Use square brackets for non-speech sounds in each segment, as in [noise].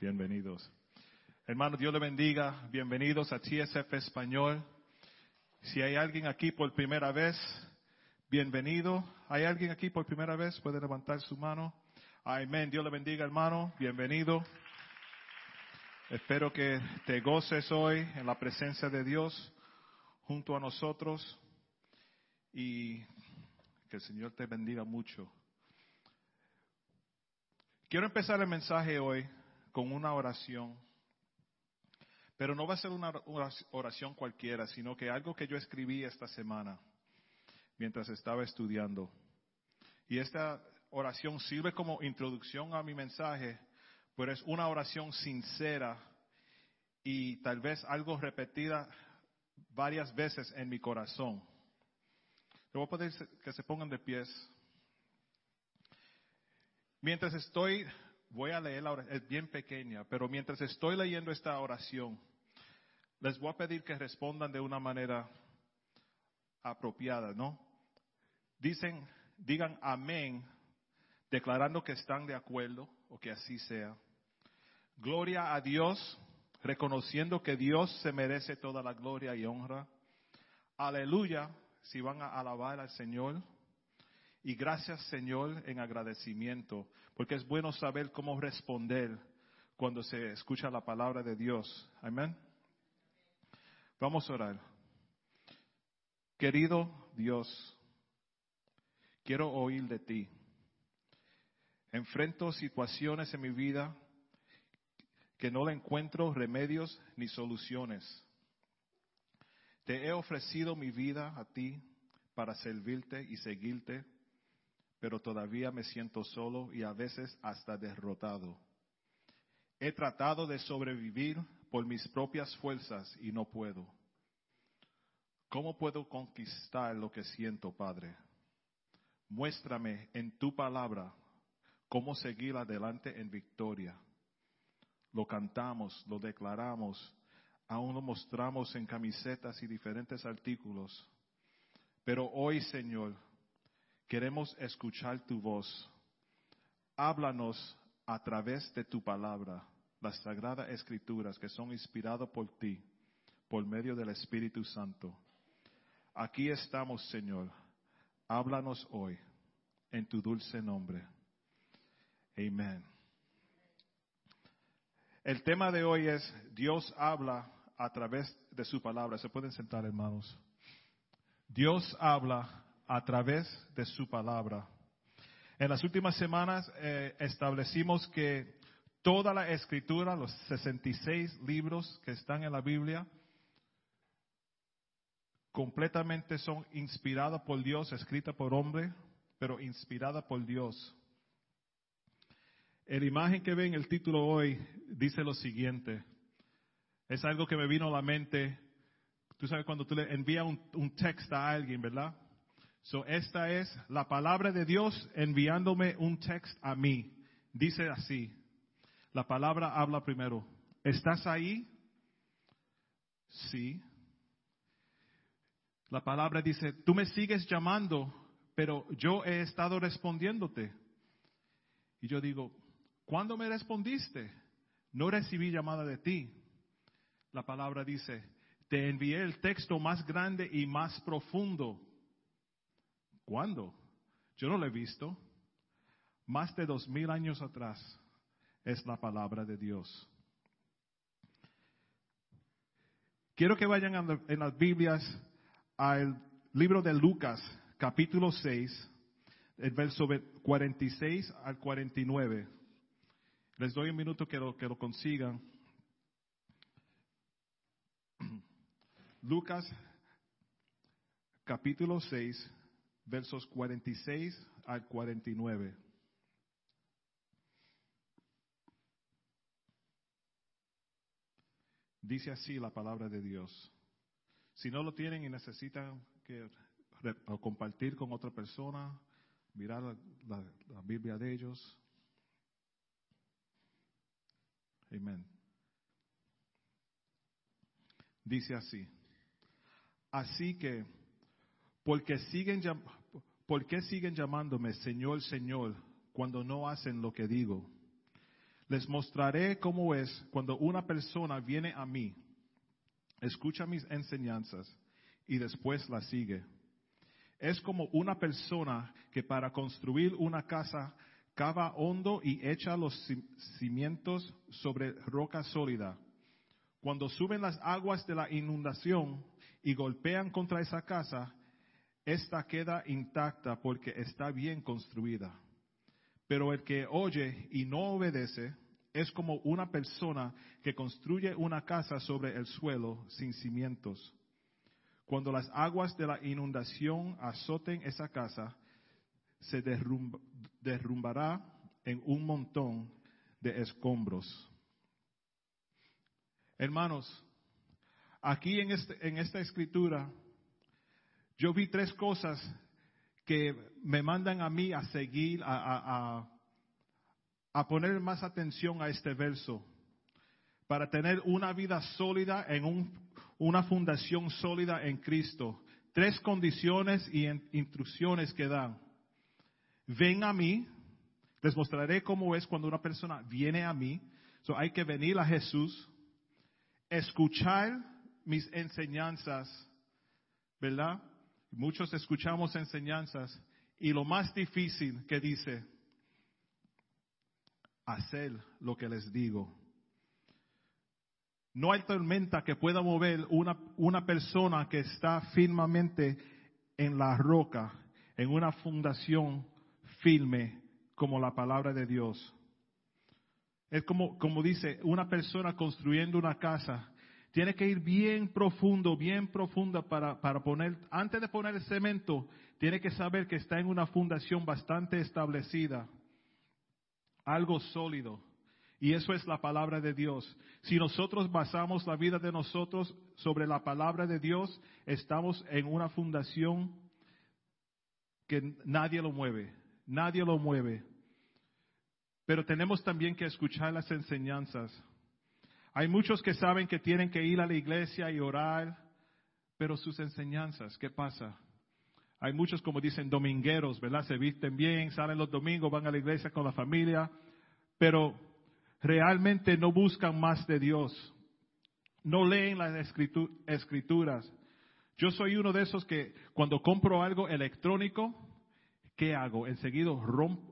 Bienvenidos. Hermano, Dios le bendiga. Bienvenidos a TSF Español. Si hay alguien aquí por primera vez, bienvenido. ¿Hay alguien aquí por primera vez? Puede levantar su mano. Amén. Dios le bendiga, hermano. Bienvenido. Espero que te goces hoy en la presencia de Dios junto a nosotros y que el Señor te bendiga mucho. Quiero empezar el mensaje hoy con una oración, pero no va a ser una oración cualquiera, sino que algo que yo escribí esta semana mientras estaba estudiando. Y esta oración sirve como introducción a mi mensaje, pero es una oración sincera y tal vez algo repetida varias veces en mi corazón. Le voy a pedir que se pongan de pies. Mientras estoy voy a leer la oración, es bien pequeña, pero mientras estoy leyendo esta oración, les voy a pedir que respondan de una manera apropiada, ¿no? Dicen, digan amén, declarando que están de acuerdo o que así sea. Gloria a Dios, reconociendo que Dios se merece toda la gloria y honra. Aleluya, si van a alabar al Señor. Y gracias Señor en agradecimiento, porque es bueno saber cómo responder cuando se escucha la palabra de Dios. Amén. Vamos a orar. Querido Dios, quiero oír de ti. Enfrento situaciones en mi vida que no le encuentro remedios ni soluciones. Te he ofrecido mi vida a ti para servirte y seguirte pero todavía me siento solo y a veces hasta derrotado. He tratado de sobrevivir por mis propias fuerzas y no puedo. ¿Cómo puedo conquistar lo que siento, Padre? Muéstrame en tu palabra cómo seguir adelante en victoria. Lo cantamos, lo declaramos, aún lo mostramos en camisetas y diferentes artículos. Pero hoy, Señor, Queremos escuchar tu voz. Háblanos a través de tu palabra, las sagradas escrituras que son inspiradas por ti, por medio del Espíritu Santo. Aquí estamos, Señor. Háblanos hoy, en tu dulce nombre. Amén. El tema de hoy es Dios habla a través de su palabra. Se pueden sentar, hermanos. Dios habla a través de su palabra. En las últimas semanas eh, establecimos que toda la escritura, los 66 libros que están en la Biblia, completamente son inspiradas por Dios, escritas por hombre, pero inspirada por Dios. La imagen que ve en el título hoy dice lo siguiente. Es algo que me vino a la mente. Tú sabes cuando tú le envías un, un texto a alguien, ¿verdad? So, esta es la palabra de Dios enviándome un texto a mí. Dice así, la palabra habla primero. ¿Estás ahí? Sí. La palabra dice, tú me sigues llamando, pero yo he estado respondiéndote. Y yo digo, ¿cuándo me respondiste? No recibí llamada de ti. La palabra dice, te envié el texto más grande y más profundo ¿Cuándo? Yo no lo he visto. Más de dos mil años atrás es la palabra de Dios. Quiero que vayan en las Biblias al libro de Lucas, capítulo 6, el verso 46 al 49. Les doy un minuto que lo, que lo consigan. [clears throat] Lucas, capítulo 6, versos 46 al 49. Dice así la palabra de Dios. Si no lo tienen y necesitan que compartir con otra persona, mirar la, la Biblia de ellos. Amén. Dice así. Así que, porque siguen, ¿Por qué siguen llamándome Señor, Señor cuando no hacen lo que digo? Les mostraré cómo es cuando una persona viene a mí, escucha mis enseñanzas y después las sigue. Es como una persona que para construir una casa cava hondo y echa los cimientos sobre roca sólida. Cuando suben las aguas de la inundación y golpean contra esa casa, esta queda intacta porque está bien construida. Pero el que oye y no obedece es como una persona que construye una casa sobre el suelo sin cimientos. Cuando las aguas de la inundación azoten esa casa, se derrumbará en un montón de escombros. Hermanos, aquí en, este, en esta escritura, yo vi tres cosas que me mandan a mí a seguir, a, poner más atención a este verso, para tener una vida sólida en un, una fundación sólida en Cristo. Tres condiciones y instrucciones que dan. Ven a mí, les mostraré cómo es cuando una persona viene a mí. So, hay que venir a Jesús, escuchar mis enseñanzas, ¿verdad? Muchos escuchamos enseñanzas y lo más difícil que dice, hacer lo que les digo. No hay tormenta que pueda mover una, una persona que está firmemente en la roca, en una fundación firme como la palabra de Dios. Es como, como dice, una persona construyendo una casa tiene que ir bien profundo, bien profunda para, para poner, antes de poner el cemento, tiene que saber que está en una fundación bastante establecida, algo sólido. Y eso es la palabra de Dios. Si nosotros basamos la vida de nosotros sobre la palabra de Dios, estamos en una fundación que nadie lo mueve, nadie lo mueve. Pero tenemos también que escuchar las enseñanzas. Hay muchos que saben que tienen que ir a la iglesia y orar, pero sus enseñanzas, ¿qué pasa? Hay muchos, como dicen, domingueros, ¿verdad? Se visten bien, salen los domingos, van a la iglesia con la familia, pero realmente no buscan más de Dios. No leen las escrituras. Yo soy uno de esos que cuando compro algo electrónico, ¿qué hago? Enseguida rompo,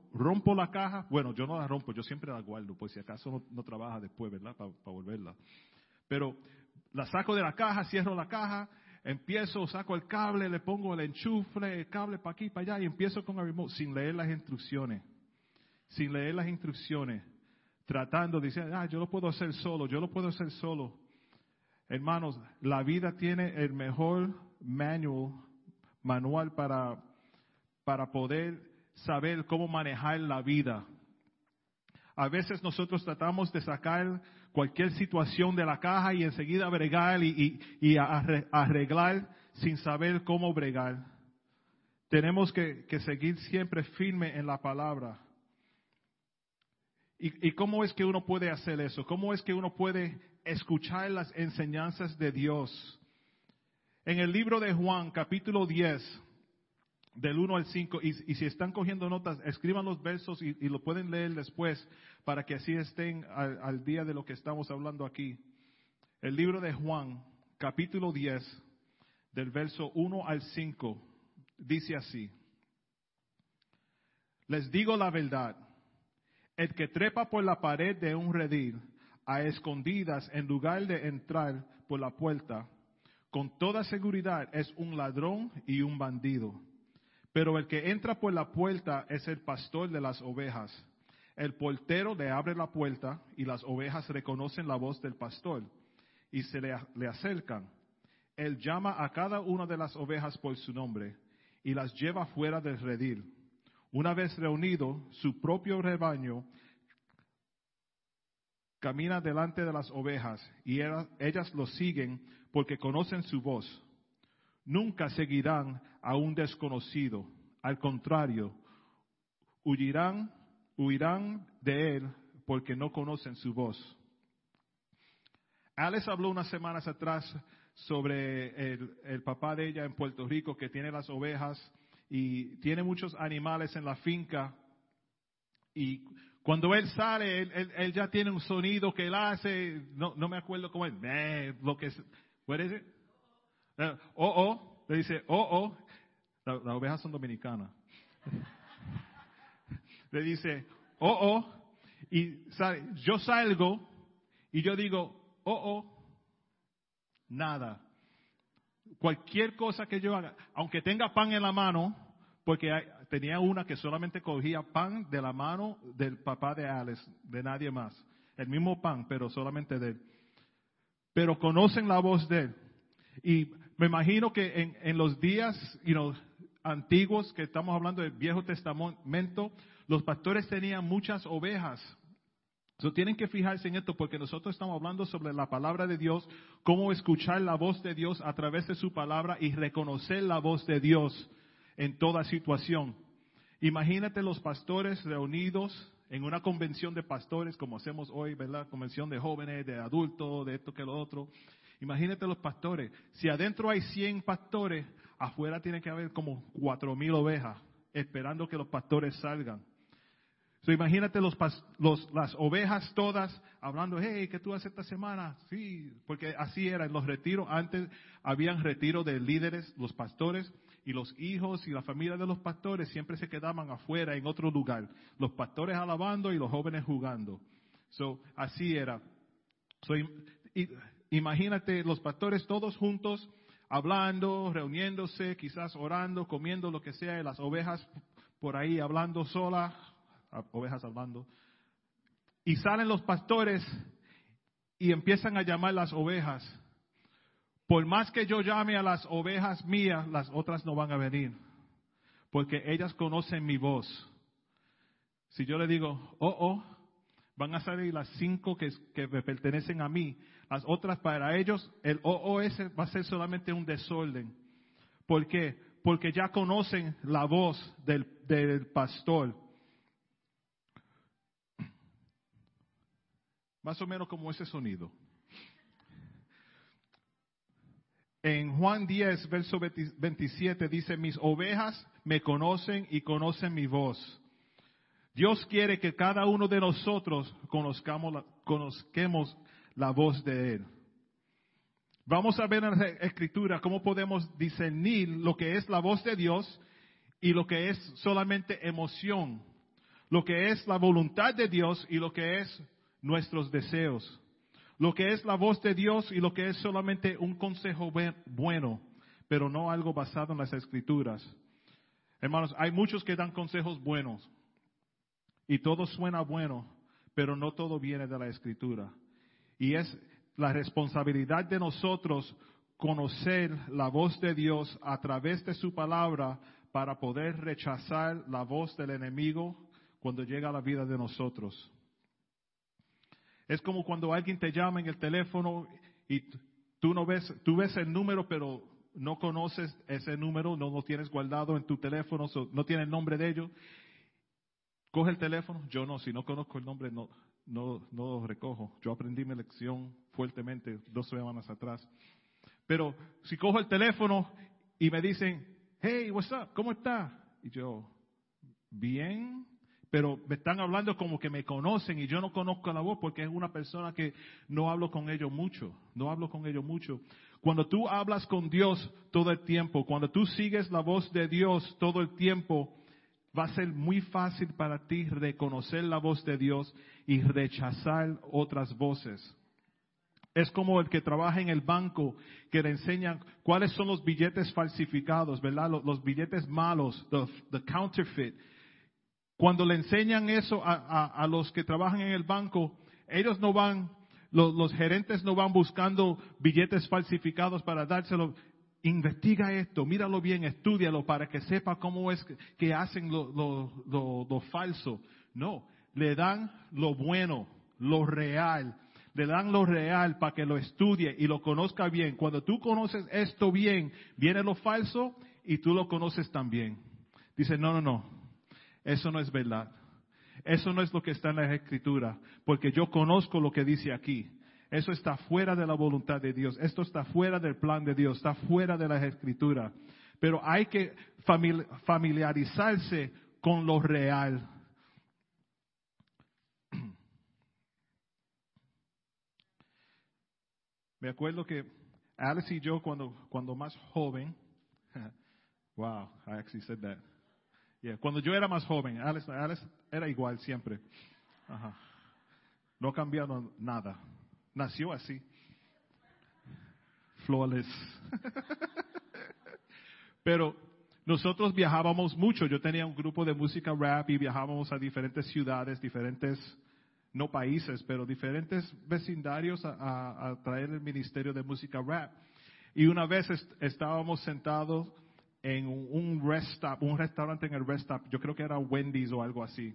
la caja. Bueno, yo no la rompo, yo siempre la guardo, pues si acaso no, trabaja después, ¿verdad? Para volverla. Pero la saco de la caja, cierro la caja, empiezo, saco el cable, le pongo el enchufle, el cable para aquí, para allá, y empiezo con el remote sin leer las instrucciones. Sin leer las instrucciones. Tratando, diciendo, ah, yo lo puedo hacer solo, yo lo puedo hacer solo. Hermanos, la vida tiene el mejor manual, manual para para poder saber cómo manejar la vida. A veces nosotros tratamos de sacar cualquier situación de la caja y enseguida bregar y, arreglar sin saber cómo bregar. Tenemos que, seguir siempre firme en la palabra. ¿Y, ¿Y cómo es que uno puede hacer eso? ¿Cómo es que uno puede escuchar las enseñanzas de Dios? En el libro de Juan, capítulo 10, del 1 al 5, y, si están cogiendo notas, escriban los versos y, lo pueden leer después para que así estén al, al, día de lo que estamos hablando aquí. El libro de Juan, capítulo 10, del verso 1 al 5, dice así. Les digo la verdad, el que trepa por la pared de un redil a escondidas en lugar de entrar por la puerta, con toda seguridad es un ladrón y un bandido. Pero el que entra por la puerta es el pastor de las ovejas. El portero le abre la puerta y las ovejas reconocen la voz del pastor y se le, acercan. Él llama a cada una de las ovejas por su nombre y las lleva fuera del redil. Una vez reunido, su propio rebaño camina delante de las ovejas y ellas lo siguen porque conocen su voz. Nunca seguirán a un desconocido. Al contrario, huirán, huirán de él porque no conocen su voz. Alex habló unas semanas atrás sobre el, el, papá de ella en Puerto Rico que tiene las ovejas y tiene muchos animales en la finca y Cuando él sale, él, él, ya tiene un sonido que él hace, no, no me acuerdo cómo es, lo que es, what is it? Uh, oh, oh, le dice, oh, oh, las ovejas son dominicanas. [laughs] le dice, oh, oh, y yo salgo y yo digo, oh, oh, nada. Cualquier cosa que yo haga, aunque tenga pan en la mano, porque tenía una que solamente cogía pan de la mano del papá de Alex, de nadie más. El mismo pan, pero solamente de él. Pero conocen la voz de él. Y me imagino que en, en los días you know, antiguos, que estamos hablando del Viejo Testamento, los pastores tenían muchas ovejas. So, tienen que fijarse en esto porque nosotros estamos hablando sobre la palabra de Dios, cómo escuchar la voz de Dios a través de su palabra y reconocer la voz de Dios en toda situación. Imagínate los pastores reunidos en una convención de pastores como hacemos hoy, ¿verdad? Convención de jóvenes, de adultos, de esto que lo otro. Imagínate los pastores. Si adentro hay 100 pastores, afuera tiene que haber como 4.000 ovejas esperando que los pastores salgan. So, imagínate los, los, las ovejas todas hablando, hey, ¿qué tú haces esta semana? Sí, porque así era en los retiros. Antes habían retiro de líderes, los pastores, y los hijos y la familia de los pastores siempre se quedaban afuera en otro lugar. Los pastores alabando y los jóvenes jugando. So, así era. So, imagínate los pastores todos juntos, hablando, reuniéndose, quizás orando, comiendo lo que sea, y las ovejas por ahí hablando solas, ovejas hablando. Y salen los pastores y empiezan a llamar las ovejas por más que yo llame a las ovejas mías, las otras no van a venir, porque ellas conocen mi voz. Si yo le digo, oh, oh, van a salir las cinco que, me pertenecen a mí, las otras para ellos, el ese va a ser solamente un desorden. ¿Por qué? Porque ya conocen la voz del, del pastor. Más o menos como ese sonido. En Juan 10, verso 27 dice, mis ovejas me conocen y conocen mi voz. Dios quiere que cada uno de nosotros conozcamos conozquemos la voz de Él. Vamos a ver en la escritura cómo podemos discernir lo que es la voz de Dios y lo que es solamente emoción, lo que es la voluntad de Dios y lo que es nuestros deseos lo que es la voz de Dios y lo que es solamente un consejo bueno, pero no algo basado en las escrituras. Hermanos, hay muchos que dan consejos buenos y todo suena bueno, pero no todo viene de la escritura. Y es la responsabilidad de nosotros conocer la voz de Dios a través de su palabra para poder rechazar la voz del enemigo cuando llega a la vida de nosotros. Es como cuando alguien te llama en el teléfono y tú no ves, tú ves el número, pero no conoces ese número, no lo tienes guardado en tu teléfono, no tiene el nombre de ellos. Coge el teléfono, yo no, si no conozco el nombre, no, no, no recojo. Yo aprendí mi lección fuertemente dos semanas atrás. Pero si cojo el teléfono y me dicen, hey, what's up, ¿cómo está? Y yo, bien, pero me están hablando como que me conocen y yo no conozco la voz porque es una persona que no hablo con ellos mucho, no hablo con ellos mucho. Cuando tú hablas con Dios todo el tiempo, cuando tú sigues la voz de Dios todo el tiempo, va a ser muy fácil para ti reconocer la voz de Dios y rechazar otras voces. Es como el que trabaja en el banco, que le enseñan cuáles son los billetes falsificados, ¿verdad? Los, billetes malos, the counterfeit cuando le enseñan eso a, los que trabajan en el banco, ellos no van, los, gerentes no van buscando billetes falsificados para dárselo. Investiga esto, míralo bien, estudialo para que sepa cómo es que, hacen lo, lo falso. No, le dan lo bueno, lo real. Le dan lo real para que lo estudie y lo conozca bien. Cuando tú conoces esto bien, viene lo falso y tú lo conoces también. Dice, no, no, no, eso no es verdad. Eso no es lo que está en la escritura, porque yo conozco lo que dice aquí. Eso está fuera de la voluntad de Dios. Esto está fuera del plan de Dios, está fuera de la escritura. Pero hay que familiarizarse con lo real. Me acuerdo que Alex y yo cuando, cuando más joven, [laughs] wow, I actually said that. Yeah, cuando yo era más joven, Alex, Alex era igual siempre. Ajá. No ha cambiado nada. Nació así. Flawless. [laughs] Pero nosotros viajábamos mucho. Yo tenía un grupo de música rap y viajábamos a diferentes ciudades, diferentes, no países, pero diferentes vecindarios a, a- a traer el ministerio de música rap. Y una vez est- estábamos sentados en un, rest stop, un restaurante en el rest stop, yo creo que era Wendy's o algo así,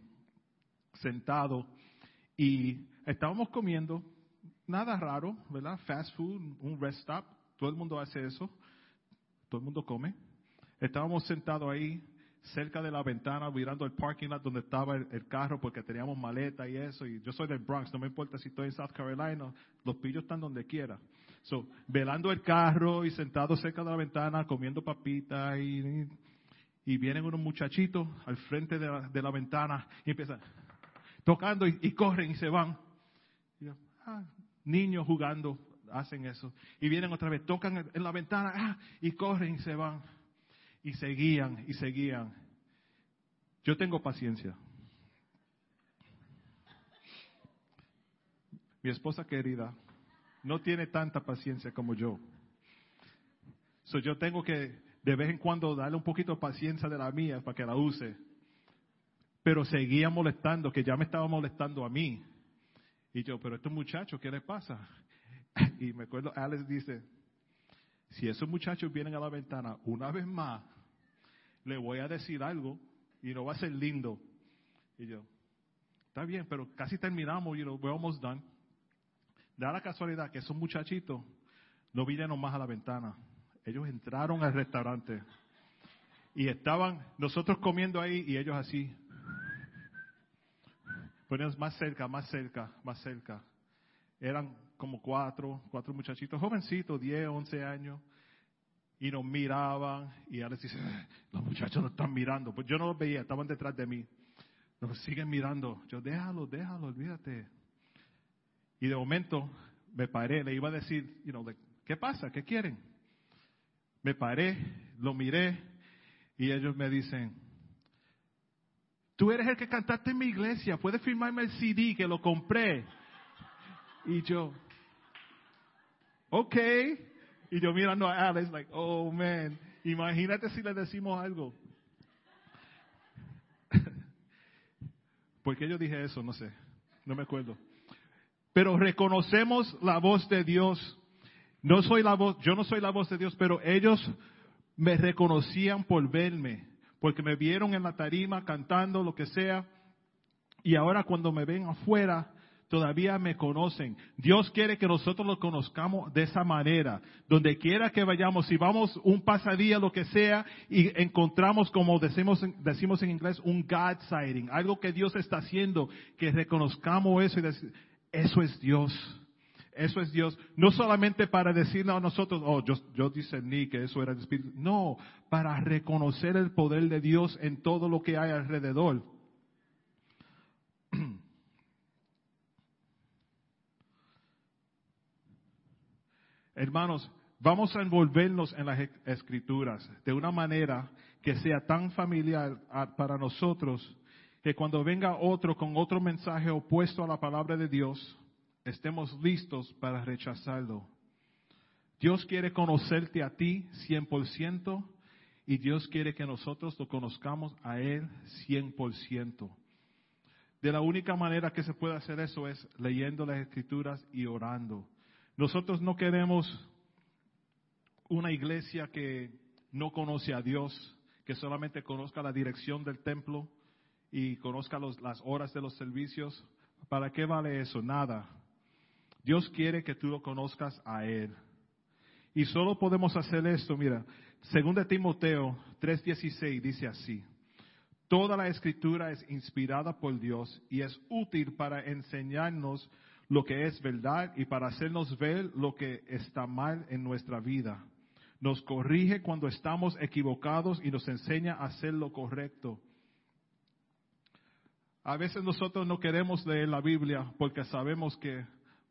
sentado y estábamos comiendo, nada raro, ¿verdad? Fast food, un rest stop, todo el mundo hace eso, todo el mundo come. Estábamos sentados ahí cerca de la ventana mirando el parking lot donde estaba el, carro porque teníamos maleta y eso. Y yo soy del Bronx, no me importa si estoy en South Carolina, los pillos están donde quiera. So, velando el carro y sentado cerca de la ventana comiendo papitas y, y vienen unos muchachitos al frente de la, de la ventana y empiezan tocando y, corren y se van. Ah, niños jugando hacen eso. Y vienen otra vez, tocan en- en la ventana ah, y corren y se van. Y seguían y seguían. Yo tengo paciencia. Mi esposa querida no tiene tanta paciencia como yo. So yo tengo que de vez en cuando darle un poquito de paciencia de la mía para que la use. Pero seguía molestando, que ya me estaba molestando a mí. Y yo, pero estos muchachos, ¿qué les pasa? [laughs] Y me acuerdo, Alex dice, si esos muchachos vienen a la ventana una vez más, le voy a decir algo y no va a ser lindo. Y yo, está bien, pero casi terminamos, you know, we're almost done. Da la casualidad que esos muchachitos no vinieron más a la ventana. Ellos entraron al restaurante y estaban nosotros comiendo ahí y ellos así. Poníamos más cerca, más cerca, más cerca. Eran como cuatro, cuatro muchachitos, jovencitos, 10, 11 años. Y nos miraban y Alex dice, "Ah, [laughs] los muchachos nos están mirando. Pues yo no los veía, estaban detrás de mí. Nos siguen mirando. Yo, déjalo, déjalo, olvídate. Y de momento me paré, le iba a decir, you know, ¿qué pasa? ¿Qué quieren? Me paré, lo miré y ellos me dicen, tú eres el que cantaste en mi iglesia, puedes firmarme el CD que lo compré. Y yo, ok. Y yo mirando a Alex, like, oh man, imagínate si le decimos algo. [laughs] ¿Por qué yo dije eso? No sé, no me acuerdo. Pero reconocemos la voz de Dios. No soy la voz, yo no soy la voz de Dios, pero ellos me reconocían por verme, porque me vieron en la tarima cantando lo que sea, y ahora cuando me ven afuera, todavía me conocen. Dios quiere que nosotros lo conozcamos de esa manera. Donde quiera que vayamos, si vamos un pasadía, lo que sea, y encontramos, como decimos, decimos en inglés, un God sighting, algo que Dios está haciendo, que reconozcamos eso y decir, eso es Dios. Eso es Dios. No solamente para decirle a nosotros, oh, yo, yo discerní que eso era el Espíritu. No, para reconocer el poder de Dios en todo lo que hay alrededor. Hermanos, vamos a envolvernos en las e- escrituras de una manera que sea tan familiar para nosotros que cuando venga otro con otro mensaje opuesto a la palabra de Dios, estemos listos para rechazarlo. Dios quiere conocerte a ti 100% y Dios quiere que nosotros lo conozcamos a Él 100%. De la única manera que se puede hacer eso es leyendo las escrituras y orando. Nosotros no queremos una iglesia que no conoce a Dios, que solamente conozca la dirección del templo y conozca los- las horas de los servicios. ¿Para qué vale eso? Nada. Dios quiere que tú lo conozcas a Él. Y solo podemos hacer esto, mira, según Timoteo 3:16 dice así. Toda la escritura es inspirada por Dios y es útil para enseñarnos lo que es verdad y para hacernos ver lo que está mal en nuestra vida. Nos corrige cuando estamos equivocados y nos enseña a hacer lo correcto. A veces nosotros no queremos leer la Biblia porque sabemos que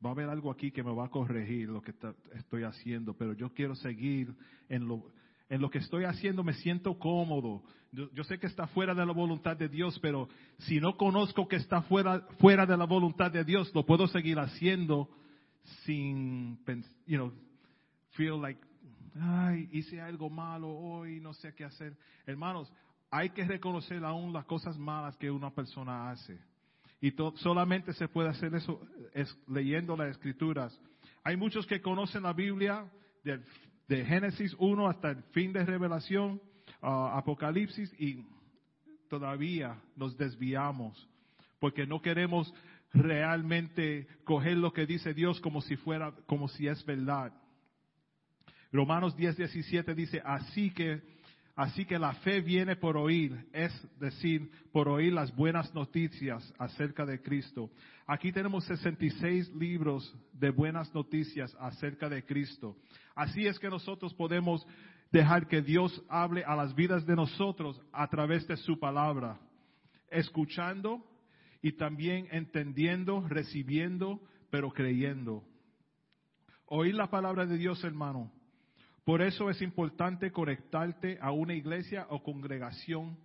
va a haber algo aquí que me va a corregir lo que estoy haciendo, pero yo quiero seguir en lo, en lo que estoy haciendo, me siento cómodo. Yo, yo sé que está fuera de la voluntad de Dios, pero si no conozco que está fuera, fuera de la voluntad de Dios, lo puedo seguir haciendo sin, you know, feel like, ay, hice algo malo hoy, no sé qué hacer. Hermanos, hay que reconocer aún las cosas malas que una persona hace. Y to- solamente se puede hacer eso es leyendo las escrituras. Hay muchos que conocen la Biblia del- de Génesis 1 hasta el fin de Revelación, ah, Apocalipsis, y todavía nos desviamos porque no queremos realmente coger lo que dice Dios como si fuera, como si es verdad. Romanos 10, 17 dice, así que, así que la fe viene por oír, es decir, por oír las buenas noticias acerca de Cristo. Aquí tenemos 66 libros de buenas noticias acerca de Cristo. Así es que nosotros podemos dejar que Dios hable a las vidas de nosotros a través de su palabra, escuchando y también entendiendo, recibiendo, pero creyendo. Oír la palabra de Dios, hermano. Por eso es importante conectarte a una iglesia o congregación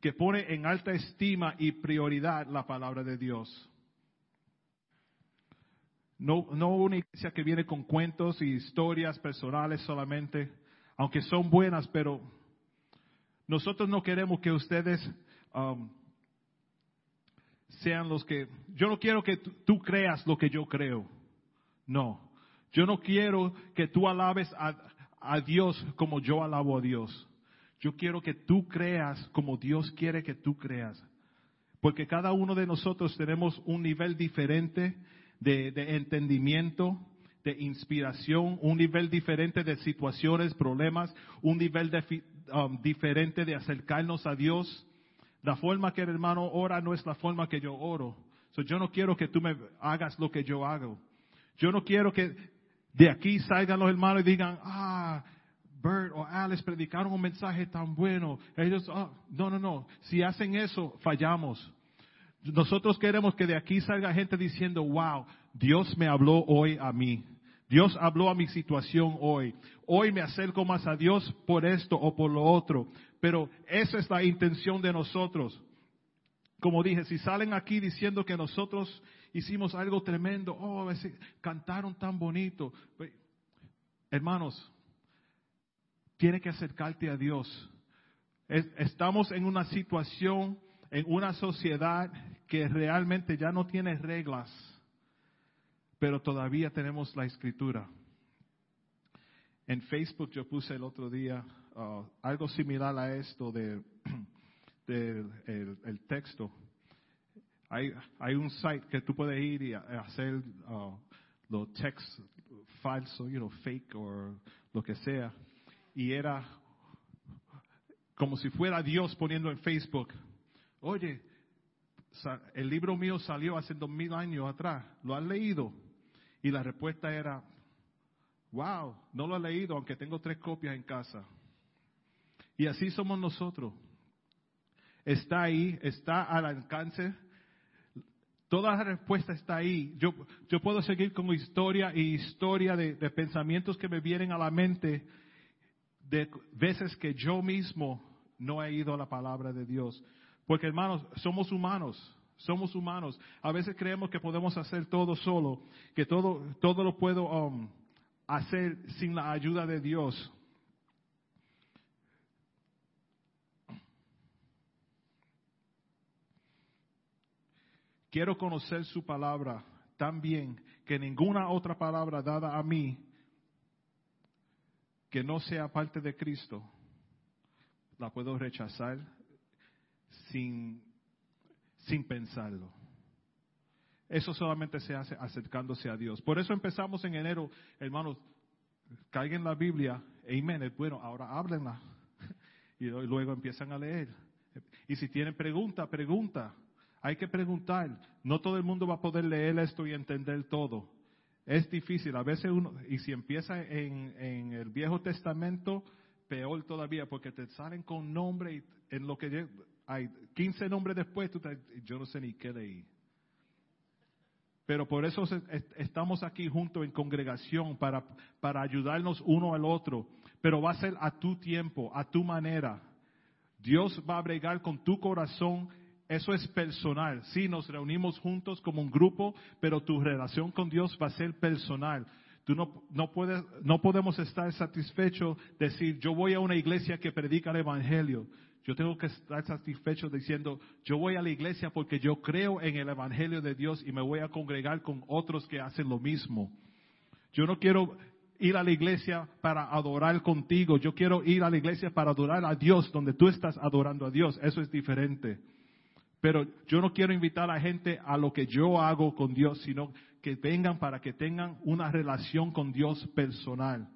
que pone en alta estima y prioridad la palabra de Dios. No, no una iglesia que viene con cuentos y historias personales solamente, aunque son buenas, pero nosotros no queremos que ustedes um, sean los que... Yo no quiero que tú, creas lo que yo creo. No. Yo no quiero que tú alabes a, a Dios como yo alabo a Dios. Yo quiero que tú creas como Dios quiere que tú creas. Porque cada uno de nosotros tenemos un nivel diferente de, de entendimiento, de inspiración, un nivel diferente de situaciones, problemas, un nivel de- um, diferente de acercarnos a Dios. La forma que el hermano ora no es la forma que yo oro. So, yo no quiero que tú me hagas lo que yo hago. Yo no quiero que de aquí salgan los hermanos y digan, ah, Bert o Alex predicaron un mensaje tan bueno. Ellos, ah, no, no, no. Si hacen eso, fallamos. Nosotros queremos que de aquí salga gente diciendo, wow, Dios me habló hoy a mí. Dios habló a mi situación hoy. Hoy me acerco más a Dios por esto o por lo otro. Pero esa es la intención de nosotros. Como dije, si salen aquí diciendo que nosotros hicimos algo tremendo, oh, cantaron tan bonito. Hermanos, tiene que acercarte a Dios. Es- estamos en una situación, en una sociedad que realmente ya no tiene reglas, pero todavía tenemos la escritura. En Facebook yo puse el otro día uh, algo similar a esto de, [clears throat] del el, texto. Hay, hay un site que tú puedes ir y hacer uh, los textos falsos, you know, fake o lo que sea. Y era como si fuera Dios poniendo en Facebook, oye, el libro mío salió hace dos mil años atrás, ¿lo has leído? Y la respuesta era, wow, no lo he leído, aunque tengo tres copias en casa. Y así somos nosotros. Está ahí, está al alcance. Toda la respuesta está ahí. Yo, yo puedo seguir con historia y historia de, pensamientos que me vienen a la mente de veces que yo mismo no he ido a la palabra de Dios. Porque hermanos, somos humanos, somos humanos. A veces creemos que podemos hacer todo solo, que todo, todo lo puedo um, hacer sin la ayuda de Dios. Quiero conocer su palabra tan bien que ninguna otra palabra dada a mí que no sea parte de Cristo la puedo rechazar sin, sin pensarlo. Eso solamente se hace acercándose a Dios. Por eso empezamos en enero, hermanos, caigan la Biblia, amén, es bueno, ahora háblenla. [laughs] Y luego empiezan a leer. Y si tienen pregunta, pregunta. Hay que preguntar. No todo el mundo va a poder leer esto y entender todo. Es difícil. A veces uno, y si empieza en, en el Viejo Testamento, peor todavía, porque te salen con nombre y en lo que hay 15 nombres después, tú yo no sé ni qué leí. Pero por eso estamos aquí juntos en congregación para, para ayudarnos uno al otro. Pero va a ser a tu tiempo, a tu manera. Dios va a bregar con tu corazón. Eso es personal. Sí, nos reunimos juntos como un grupo, pero tu relación con Dios va a ser personal. Tú no, no, puedes, no podemos estar satisfechos decir, yo voy a una iglesia que predica el Evangelio. Yo tengo que estar satisfecho diciendo, yo voy a la iglesia porque yo creo en el Evangelio de Dios y me voy a congregar con otros que hacen lo mismo. Yo no quiero ir a la iglesia para adorar contigo. Yo quiero ir a la iglesia para adorar a Dios donde tú estás adorando a Dios. Eso es diferente. Pero yo no quiero invitar a la gente a lo que yo hago con Dios, sino que vengan para que tengan una relación con Dios personal.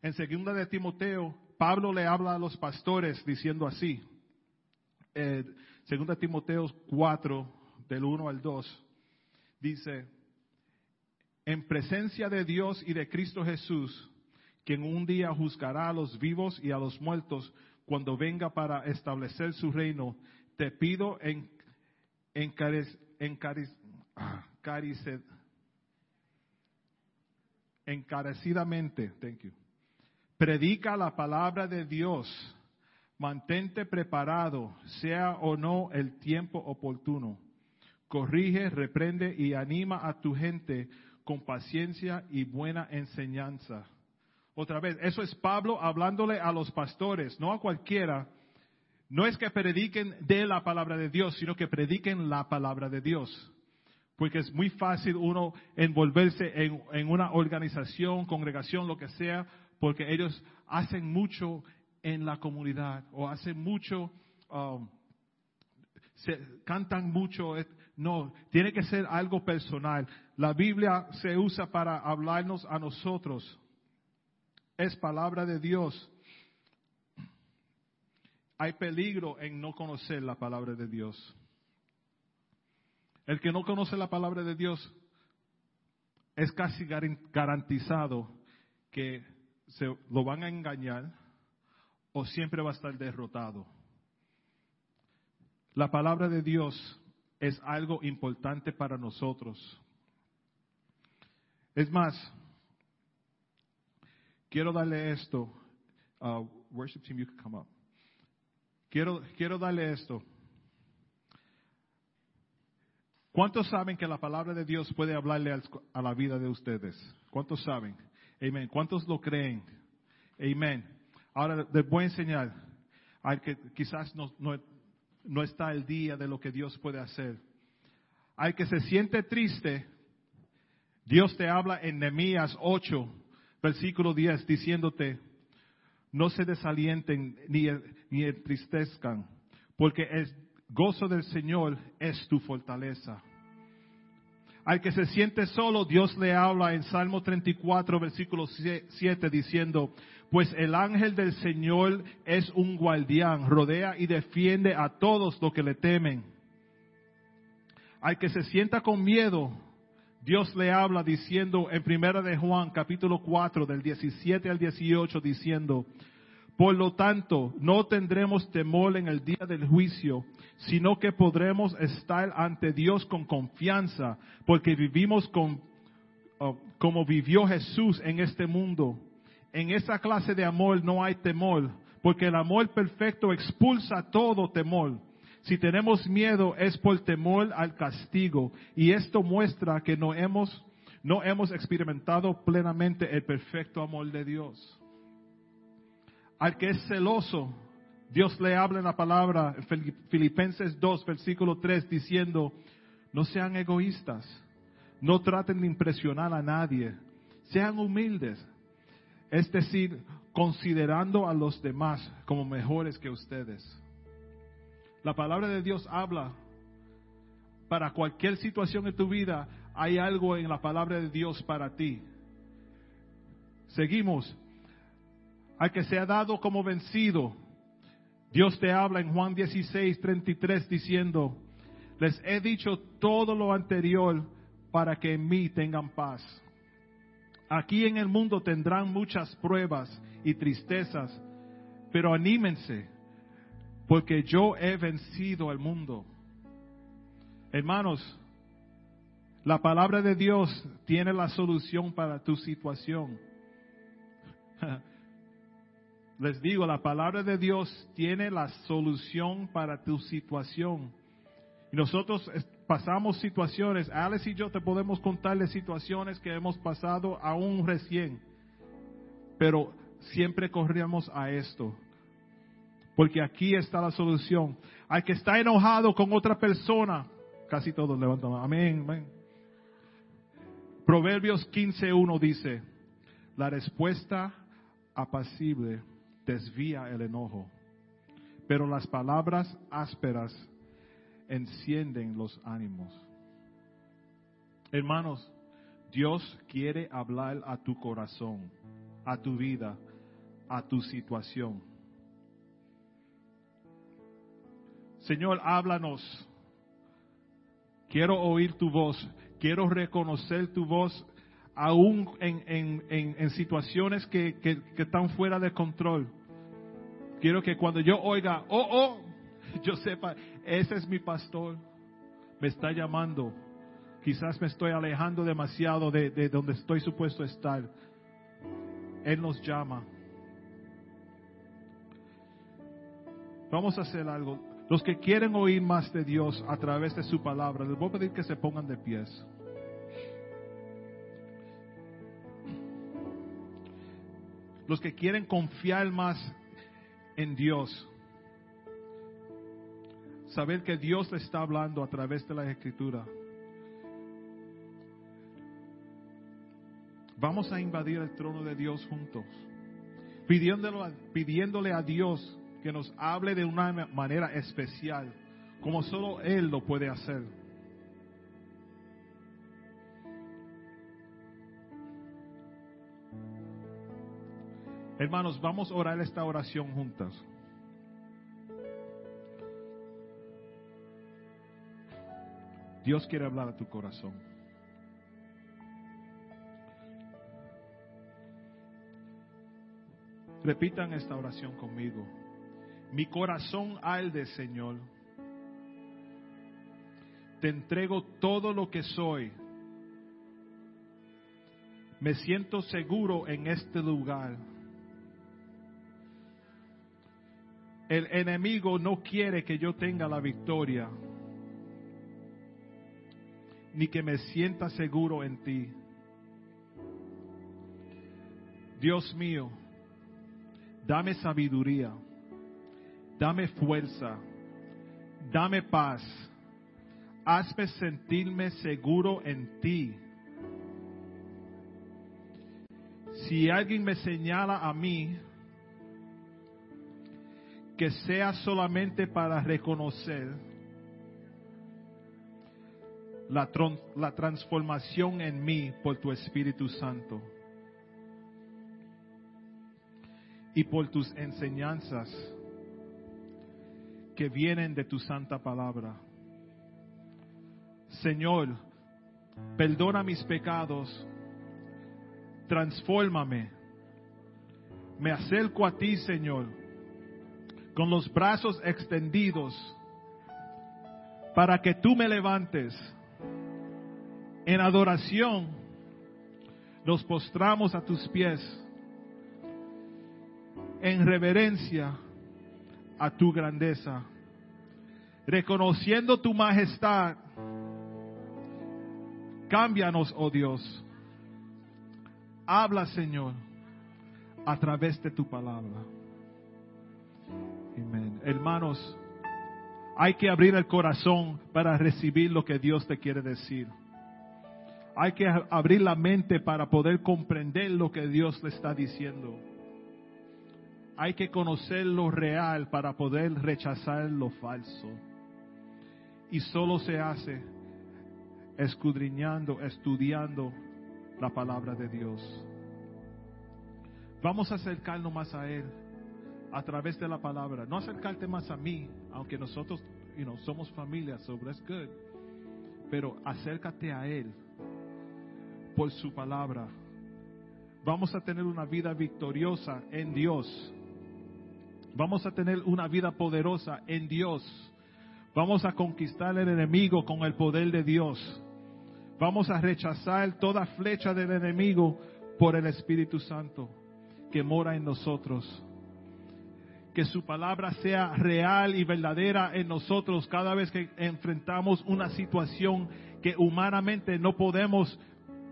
En segunda de Timoteo, Pablo le habla a los pastores diciendo así. Eh, segunda de Timoteo 4, del 1 al 2, dice, en presencia de Dios y de Cristo Jesús, quien un día juzgará a los vivos y a los muertos cuando venga para establecer su reino, te pido en, ah, encarecidamente, thank you, predica la palabra de Dios, mantente preparado, sea o no el tiempo oportuno. Corrige, reprende y anima a tu gente con paciencia y buena enseñanza. Otra vez, eso es Pablo hablándole a los pastores, no a cualquiera. No es que prediquen de la palabra de Dios, sino que prediquen la palabra de Dios. Porque es muy fácil uno envolverse en, una organización, congregación, lo que sea, porque ellos hacen mucho en la comunidad o hacen mucho, um, se, cantan mucho. No, tiene que ser algo personal. La Biblia se usa para hablarnos a nosotros. Es palabra de Dios. Hay peligro en no conocer la palabra de Dios. El que no conoce la palabra de Dios es casi garan- garantizado que se lo van a engañar o siempre va a estar derrotado. La palabra de Dios es algo importante para nosotros. Es más, quiero darle esto. Uh, worship team, you can come up. Quiero, quiero darle esto. ¿Cuántos saben que la palabra de Dios puede hablarle al- a la vida de ustedes? ¿Cuántos saben? Amén. ¿Cuántos lo creen? Amén. Ahora les voy a enseñar al que quizás no, no, no está el día de lo que Dios puede hacer. Al que se siente triste, Dios te habla en Nehemías 8, versículo 10, diciéndote, no se desalienten ni, ni entristezcan, porque el gozo del Señor es tu fortaleza. Al que se siente solo, Dios le habla en Salmo 34, versículo 7, diciendo, pues el ángel del Señor es un guardián, rodea y defiende a todos los que le temen. Al que se sienta con miedo, Dios le habla diciendo en Primera de Juan, capítulo 4, del 17 al 18, diciendo, por lo tanto, no tendremos temor en el día del juicio, sino que podremos estar ante Dios con confianza, porque vivimos con, oh, como vivió Jesús en este mundo. En esa clase de amor no hay temor, porque el amor perfecto expulsa todo temor. Si tenemos miedo es por temor al castigo, y esto muestra que no hemos, no hemos experimentado plenamente el perfecto amor de Dios. Al que es celoso, Dios le habla en la palabra, en Fili- Filipenses 2, versículo 3, diciendo, no sean egoístas, no traten de impresionar a nadie, sean humildes, es decir, considerando a los demás como mejores que ustedes. La palabra de Dios habla para cualquier situación en tu vida, hay algo en la palabra de Dios para ti. Seguimos. Al que se ha dado como vencido, Dios te habla en Juan 16, 33 diciendo, les he dicho todo lo anterior para que en mí tengan paz. Aquí en el mundo tendrán muchas pruebas y tristezas, pero anímense, porque yo he vencido al mundo. Hermanos, la palabra de Dios tiene la solución para tu situación. [laughs] Les digo, la palabra de Dios tiene la solución para tu situación. Y nosotros pasamos situaciones, Alex y yo te podemos contar de situaciones que hemos pasado aún recién, pero siempre corríamos a esto, porque aquí está la solución. Al que está enojado con otra persona, casi todos levantan, amén, amén. Proverbios 15.1 dice, la respuesta apacible desvía el enojo, pero las palabras ásperas encienden los ánimos. Hermanos, Dios quiere hablar a tu corazón, a tu vida, a tu situación. Señor, háblanos. Quiero oír tu voz. Quiero reconocer tu voz aún en, situaciones que, que, están fuera de control. Quiero que cuando yo oiga, oh, oh, [laughs] yo sepa, ese es mi pastor, me está llamando. Quizás me estoy alejando demasiado de, de donde estoy supuesto estar. Él nos llama. Vamos a hacer algo. Los que quieren oír más de Dios a través de su palabra, les voy a pedir que se pongan de pies. Los que quieren confiar más en Dios, saber que Dios le está hablando a través de la escritura. Vamos a invadir el trono de Dios juntos, pidiéndole, pidiéndole a Dios que nos hable de una manera especial, como solo Él lo puede hacer. Hermanos, vamos a orar esta oración juntas. Dios quiere hablar a tu corazón. Repitan esta oración conmigo. Mi corazón alde, Señor. Te entrego todo lo que soy. Me siento seguro en este lugar. El enemigo no quiere que yo tenga la victoria ni que me sienta seguro en ti. Dios mío, dame sabiduría, dame fuerza, dame paz, hazme sentirme seguro en ti. Si alguien me señala a mí, que sea solamente para reconocer la, transformación en mí por tu Espíritu Santo y por tus enseñanzas que vienen de tu santa palabra. Señor, perdona mis pecados, transfórmame. Me acerco a ti, Señor, con los brazos extendidos para que tú me levantes en adoración nos postramos a tus pies en reverencia a tu grandeza, reconociendo tu majestad. Cámbianos, oh Dios. Habla, Señor, a través de tu palabra. Amén. Hermanos, hay que abrir el corazón para recibir lo que Dios te quiere decir. Hay que abrir la mente para poder comprender lo que Dios le está diciendo. Hay que conocer lo real para poder rechazar lo falso. Y solo se hace escudriñando, estudiando la palabra de Dios. Vamos a acercarnos más a Él a través de la palabra. No acercarte más a mí, aunque nosotros you know, somos familia, so that's good. Pero acércate a Él por su palabra. Vamos a tener una vida victoriosa en Dios. Vamos a tener una vida poderosa en Dios. Vamos a conquistar el enemigo con el poder de Dios. Vamos a rechazar toda flecha del enemigo por el Espíritu Santo que mora en nosotros. Que su palabra sea real y verdadera en nosotros cada vez que enfrentamos una situación que humanamente no podemos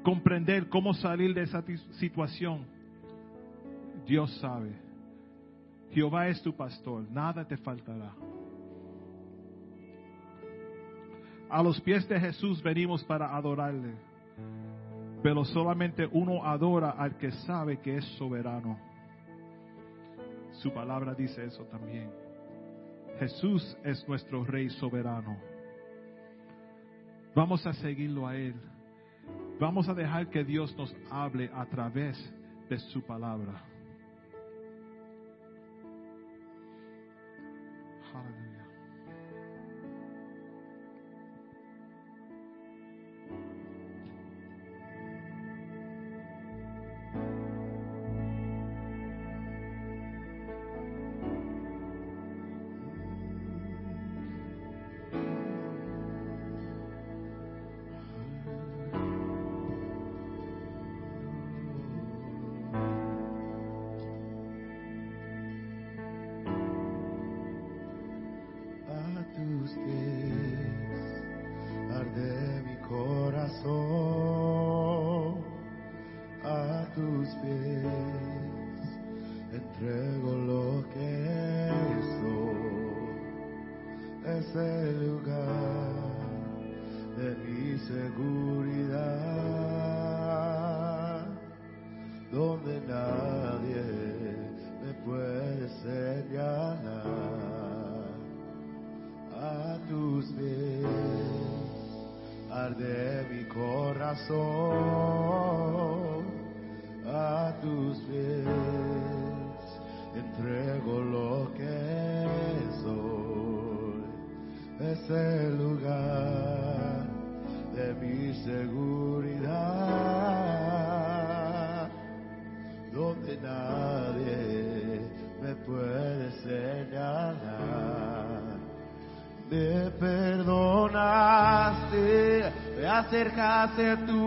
comprender cómo salir de esa situación. Dios sabe. Jehová es tu pastor, nada te faltará. A los pies de Jesús venimos para adorarle, pero solamente uno adora al que sabe que es soberano. Su palabra dice eso también. Jesús es nuestro Rey soberano. Vamos a seguirlo a Él. Vamos a dejar que Dios nos hable a través de su palabra. Aleluya. Acercaste a tu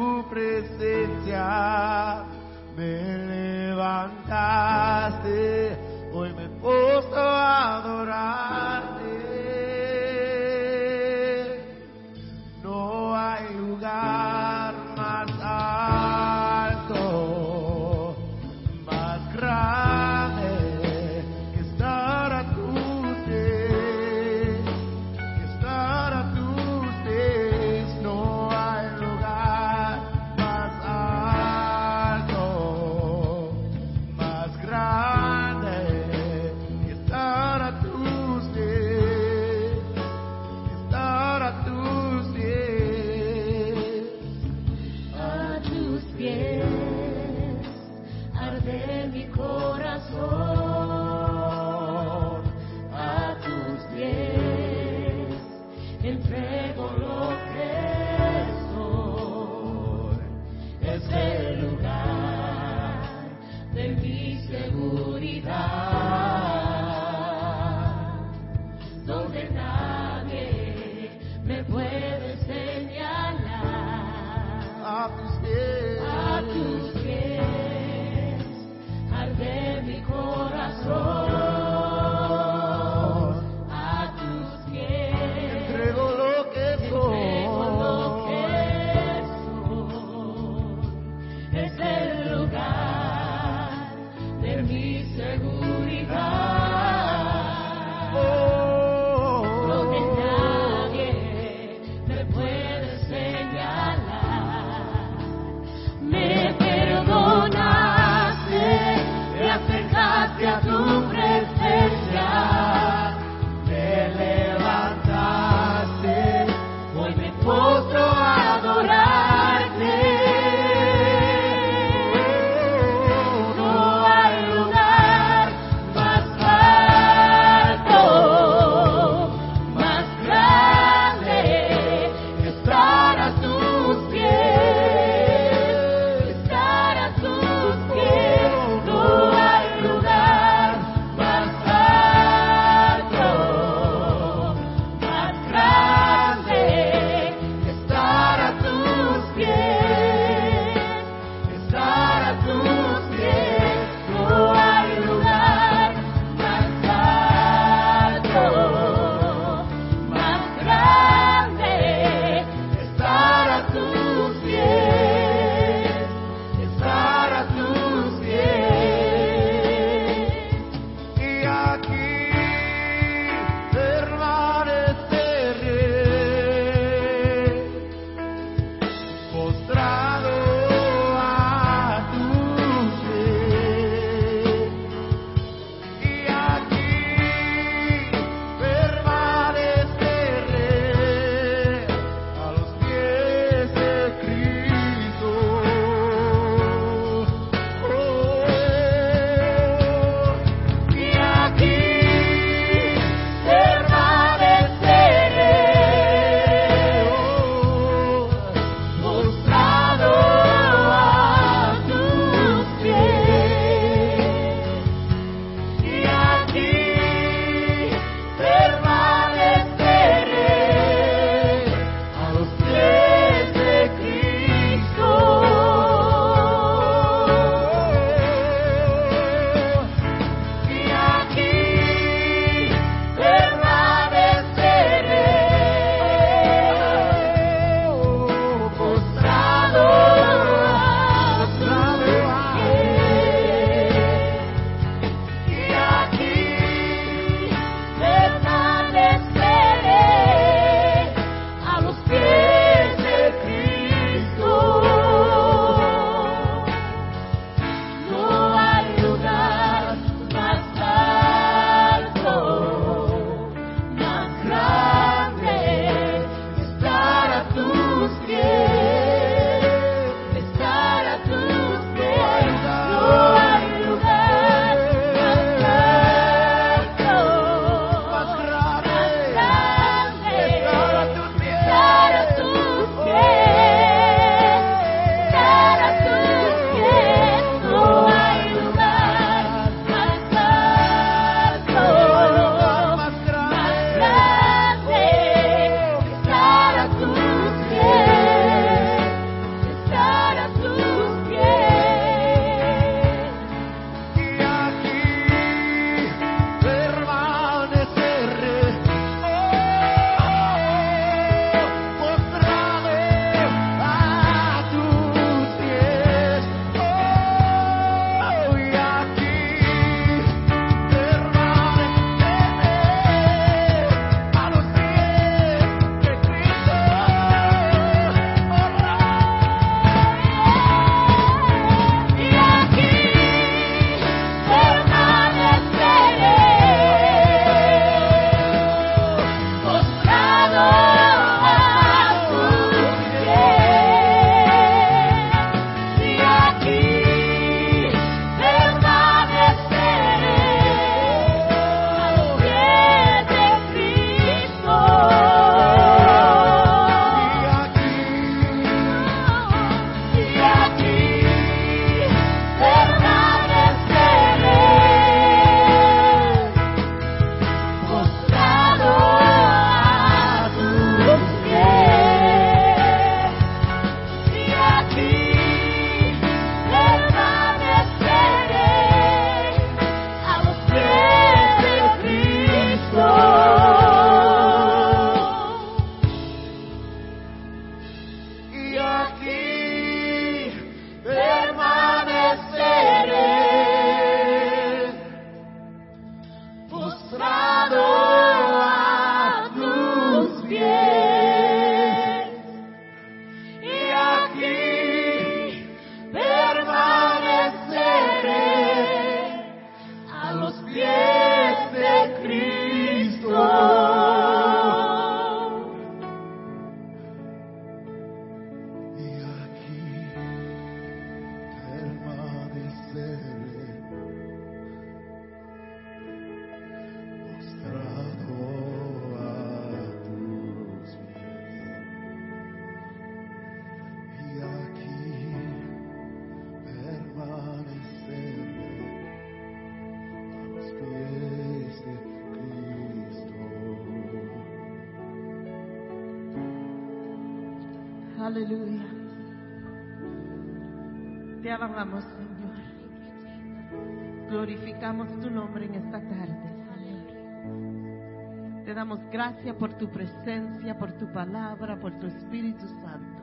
presencia, por tu palabra, por tu Espíritu Santo.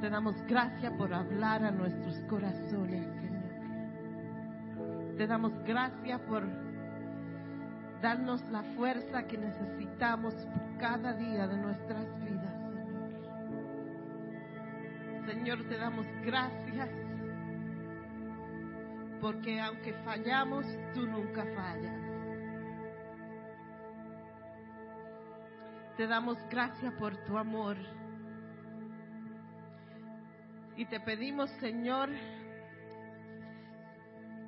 Te damos gracias por hablar a nuestros corazones, Señor. Te damos gracias por darnos la fuerza que necesitamos cada día de nuestras vidas, Señor. Señor, te damos gracias porque aunque fallamos, tú nunca fallas. Te damos gracias por tu amor. Y te pedimos, Señor,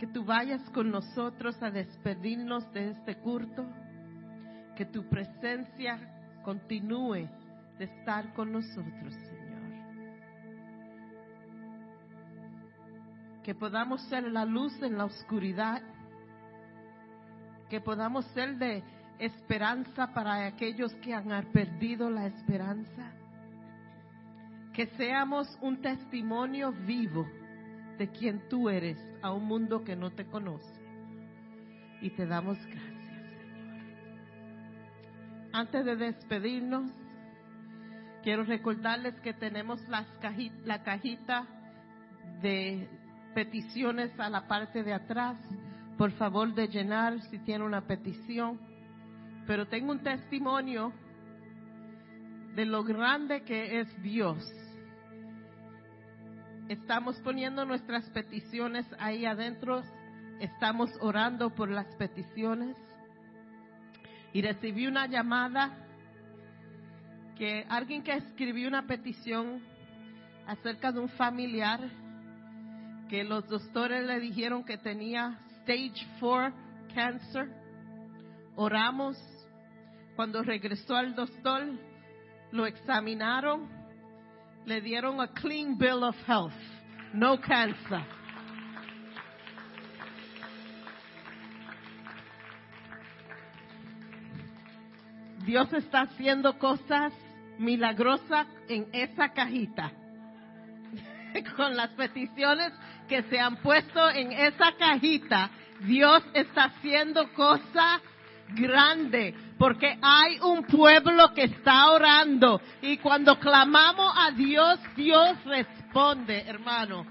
que tú vayas con nosotros a despedirnos de este culto, que tu presencia continúe de estar con nosotros, Señor. Que podamos ser la luz en la oscuridad, que podamos ser de esperanza para aquellos que han perdido la esperanza, que seamos un testimonio vivo de quien tú eres a un mundo que no te conoce. Y te damos gracias, Señor. Antes de despedirnos, quiero recordarles que tenemos las caji- la cajita de peticiones a la parte de atrás. Por favor de llenar si tiene una petición. Pero tengo un testimonio de lo grande que es Dios. Estamos poniendo nuestras peticiones ahí adentro. Estamos orando por las peticiones. Y recibí una llamada que alguien que escribió una petición acerca de un familiar que los doctores le dijeron que tenía stage 4 cancer. Oramos. Cuando regresó al doctor, lo examinaron le dieron a clean bill of health, no cancer. Dios está haciendo cosas milagrosas en esa cajita. [laughs] Con las peticiones que se han puesto en esa cajita, Dios está haciendo cosas grande, porque hay un pueblo que está orando. Y cuando clamamos a Dios, Dios responde, hermano.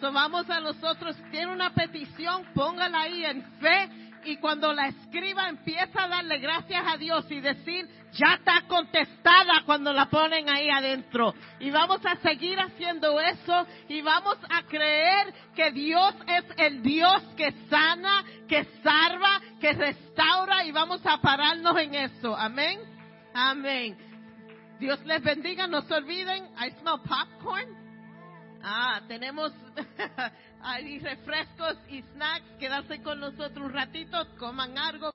So vamos a nosotros, tiene una petición, póngala ahí en fe y cuando la escriba empieza a darle gracias a Dios y decir, ya está contestada cuando la ponen ahí adentro. Y vamos a seguir haciendo eso y vamos a creer que Dios es el Dios que sana, que salva, que restaura y vamos a pararnos en eso. Amén. Amén. Dios les bendiga, no se olviden, I smell popcorn. Ah, tenemos [laughs] ahí refrescos y snacks. Quedarse con nosotros un ratito, coman algo.